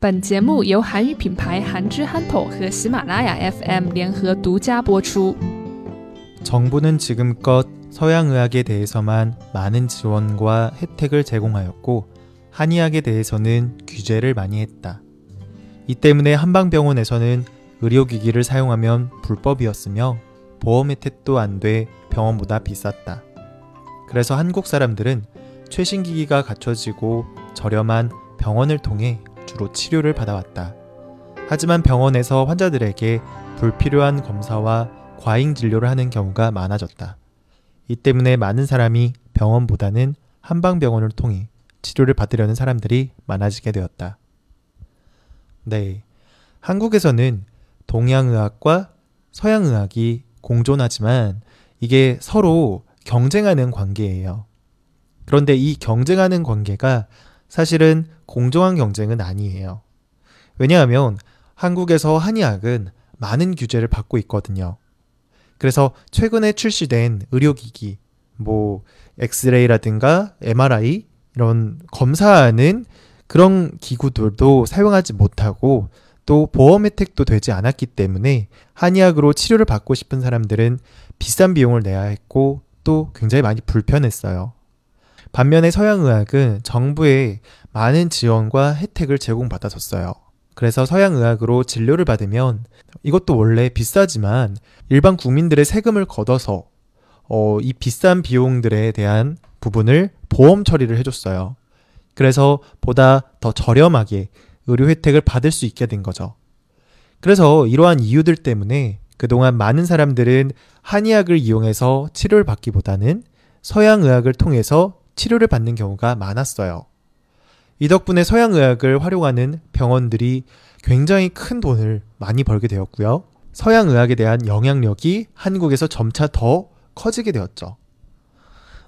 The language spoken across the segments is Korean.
本节目由韩语品牌韩之憨头和喜马拉雅 FM 联合独家播出。 정부는 지금껏 서양의학에 대해서만 많은 지원과 혜택을 제공하였고 한의학에 대해서는 규제를 많이 했다. 이 때문에 한방병원에서는 의료기기를 사용하면 불법이었으며 보험 혜택도 안 돼 병원보다 비쌌다. 그래서 한국 사람들은 최신 기기가 갖춰지고 저렴한 병원을 통해 주로 치료를 받아왔다. 하지만 병원에서 환자들에게 불필요한 검사와 과잉 진료를 하는 경우가 많아졌다. 이 때문에 많은 사람이 병원보다는 한방병원을 통해 치료를 받으려는 사람들이 많아지게 되었다. 네. 한국에서는 동양의학과 서양의학이 공존하지만 이게 서로 경쟁하는 관계예요. 그런데 이 경쟁하는 관계가 사실은 공정한 경쟁은 아니에요. 왜냐하면 한국에서 한의학은 많은 규제를 받고 있거든요. 그래서 최근에 출시된 의료기기, 뭐, 엑스레이라든가 MRI, 이런 검사하는 그런 기구들도 사용하지 못하고 또 보험 혜택도 되지 않았기 때문에 한의학으로 치료를 받고 싶은 사람들은 비싼 비용을 내야 했고 또 굉장히 많이 불편했어요. 반면에 서양의학은 정부의 많은 지원과 혜택을 제공받았었어요. 그래서 서양의학으로 진료를 받으면 이것도 원래 비싸지만 일반 국민들의 세금을 걷어서 어, 이 비싼 비용들에 대한 부분을 보험 처리를 해줬어요. 그래서 보다 더 저렴하게 의료 혜택을 받을 수 있게 된 거죠. 그래서 이러한 이유들 때문에 그동안 많은 사람들은 한의학을 이용해서 치료를 받기보다는 서양의학을 통해서 치료를 받는 경우가 많았어요. 이 덕분에 서양의학을 활용하는 병원들이 굉장히 큰 돈을 많이 벌게 되었고요. 서양의학에 대한 영향력이 한국에서 점차 더 커지게 되었죠.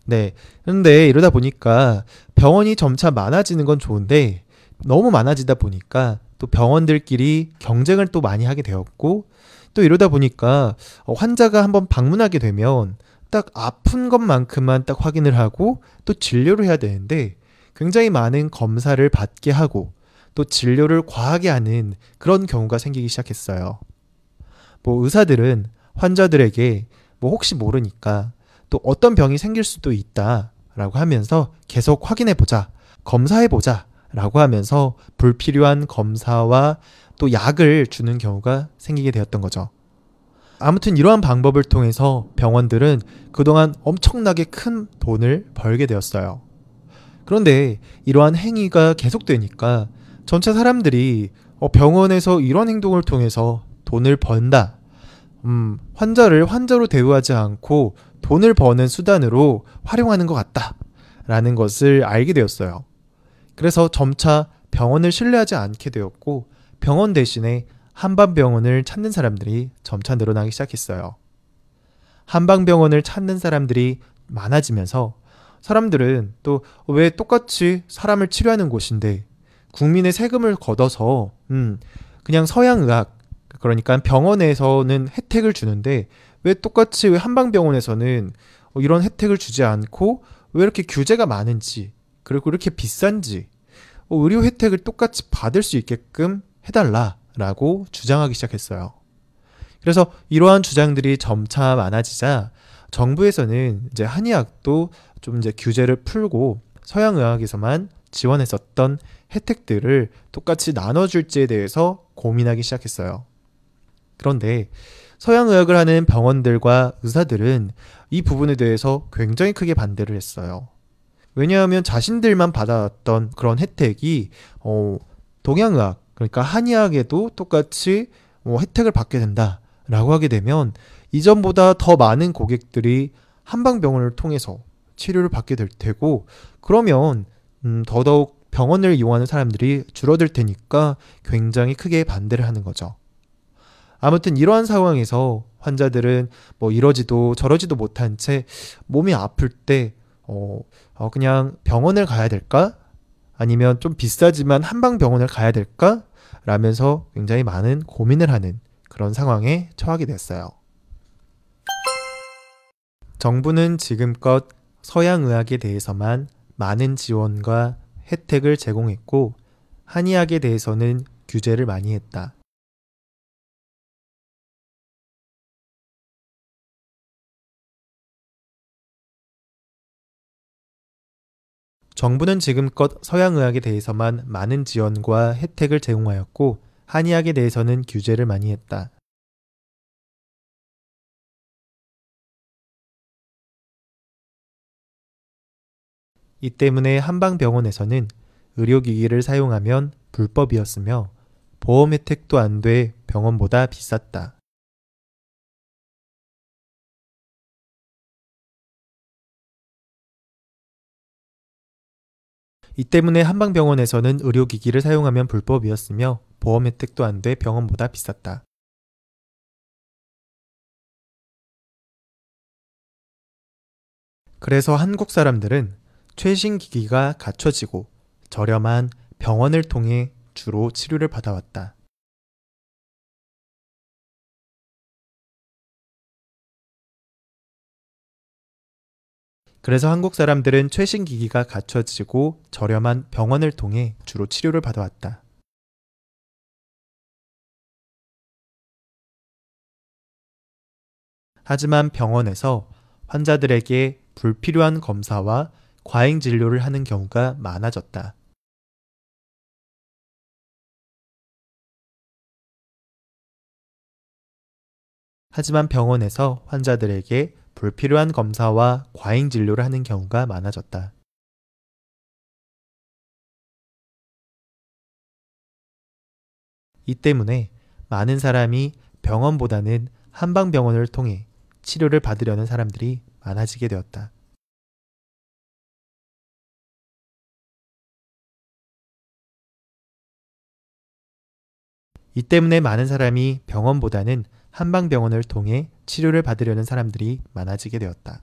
네. 그런데 이러다 보니까 병원이 점차 많아지는 건 좋은데 너무 많아지다 보니까 또 병원들끼리 경쟁을 또 많이 하게 되었고 또 이러다 보니까 어, 환자가 한번 방문하게 되면 딱 아픈 것만큼만 딱 확인을 하고 또 진료를 해야 되는데 굉장히 많은 검사를 받게 하고 또 진료를 과하게 하는 그런 경우가 생기기 시작했어요. 뭐 의사들은 환자들에게 뭐 혹시 모르니까 또 어떤 병이 생길 수도 있다라고 하면서 계속 확인해 보자, 검사해 보자 라고 하면서 불필요한 검사와 또 약을 주는 경우가 생기게 되었던 거죠. 아무튼 이러한 방법을 통해서 병원들은 그동안 엄청나게 큰 돈을 벌게 되었어요. 그런데 이러한 행위가 계속되니까 전체 사람들이 어, 병원에서 이런 행동을 통해서 돈을 번다. 음, 환자를 환자로 대우하지 않고 돈을 버는 수단으로 활용하는 것 같다. 라는 것을 알게 되었어요. 그래서 점차 병원을 신뢰하지 않게 되었고 병원 대신에 한방병원을 찾는 사람들이 점차 늘어나기 시작했어요. 한방병원을 찾는 사람들이 많아지면서 사람들은 또 왜 똑같이 사람을 치료하는 곳인데 국민의 세금을 걷어서 음 그냥 서양의학 그러니까 병원에서는 혜택을 주는데 왜 똑같이 왜 한방병원에서는 이런 혜택을 주지 않고 왜 이렇게 규제가 많은지 그리고 이렇게 비싼지 의료 혜택을 똑같이 받을 수 있게끔 해달라 라고 주장하기 시작했어요. 그래서 이러한 주장들이 점차 많아지자 정부에서는 이제 한의학도 좀 이제 규제를 풀고 서양의학에서만 지원했었던 혜택들을 똑같이 나눠줄지에 대해서 고민하기 시작했어요. 그런데 서양의학을 하는 병원들과 의사들은 이 부분에 대해서 굉장히 크게 반대를 했어요. 왜냐하면 자신들만 받아왔던 그런 혜택이 어, 동양의학 그러니까 한의학에도 똑같이 뭐 혜택을 받게 된다라고 하게 되면 이전보다 더 많은 고객들이 한방병원을 통해서 치료를 받게 될 테고 그러면 음, 더더욱 병원을 이용하는 사람들이 줄어들 테니까 굉장히 크게 반대를 하는 거죠. 아무튼 이러한 상황에서 환자들은 뭐 이러지도 저러지도 못한 채 몸이 아플 때 어, 어 그냥 병원을 가야 될까? 아니면 좀 비싸지만 한방 병원을 가야 될까? 라면서 굉장히 많은 고민을 하는 그런 상황에 처하게 됐어요. 정부는 지금껏 서양 의학에 대해서만 많은 지원과 혜택을 제공했고 한의학에 대해서는 규제를 많이 했다. 정부는 지금껏 서양의학에 대해서만 많은 지원과 혜택을 제공하였고 한의학에 대해서는 규제를 많이 했다. 이 때문에 한방병원에서는 의료기기를 사용하면 불법이었으며 보험 혜택도 안 돼 병원보다 비쌌다. 이 때문에 한방병원에서는 의료기기를 사용하면 불법이었으며 보험 혜택도 안 돼 병원보다 비쌌다. 그래서 한국 사람들은 최신 기기가 갖춰지고 저렴한 병원을 통해 주로 치료를 받아왔다. 그래서 한국 사람들은 최신 기기가 갖춰지고 저렴한 병원을 통해 주로 치료를 받아왔다. 하지만 병원에서 환자들에게 불필요한 검사와 과잉 진료를 하는 경우가 많아졌다. 하지만 병원에서 환자들에게 불필요한 검사와 과잉 진료를 하는 경우가 많아졌다. 이 때문에 많은 사람이 병원보다는 한방병원을 통해 치료를 받으려는 사람들이 많아지게 되었다. 이 때문에 많은 사람이 병원보다는 한방병원을 통해 치료를 받으려는 사람들이 많아지게 되었다.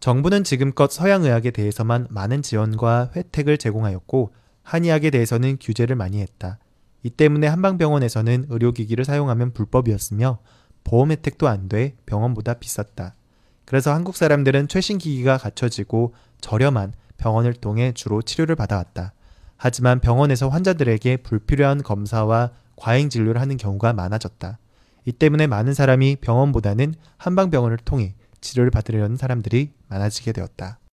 정부는 지금껏 서양의학에 대해서만 많은 지원과 혜택을 제공하였고 한의학에 대해서는 규제를 많이 했다. 이 때문에 한방병원에서는 의료기기를 사용하면 불법이었으며 보험 혜택도 안 돼 병원보다 비쌌다. 그래서 한국 사람들은 최신 기기가 갖춰지고 저렴한 병원을 통해 주로 치료를 받아왔다. 하지만 병원에서 환자들에게 불필요한 검사와 과잉 진료를 하는 경우가 많아졌다. 이 때문에 많은 사람이 병원보다는 한방병원을 통해 치료를 받으려는 사람들이 많아지게 되었다.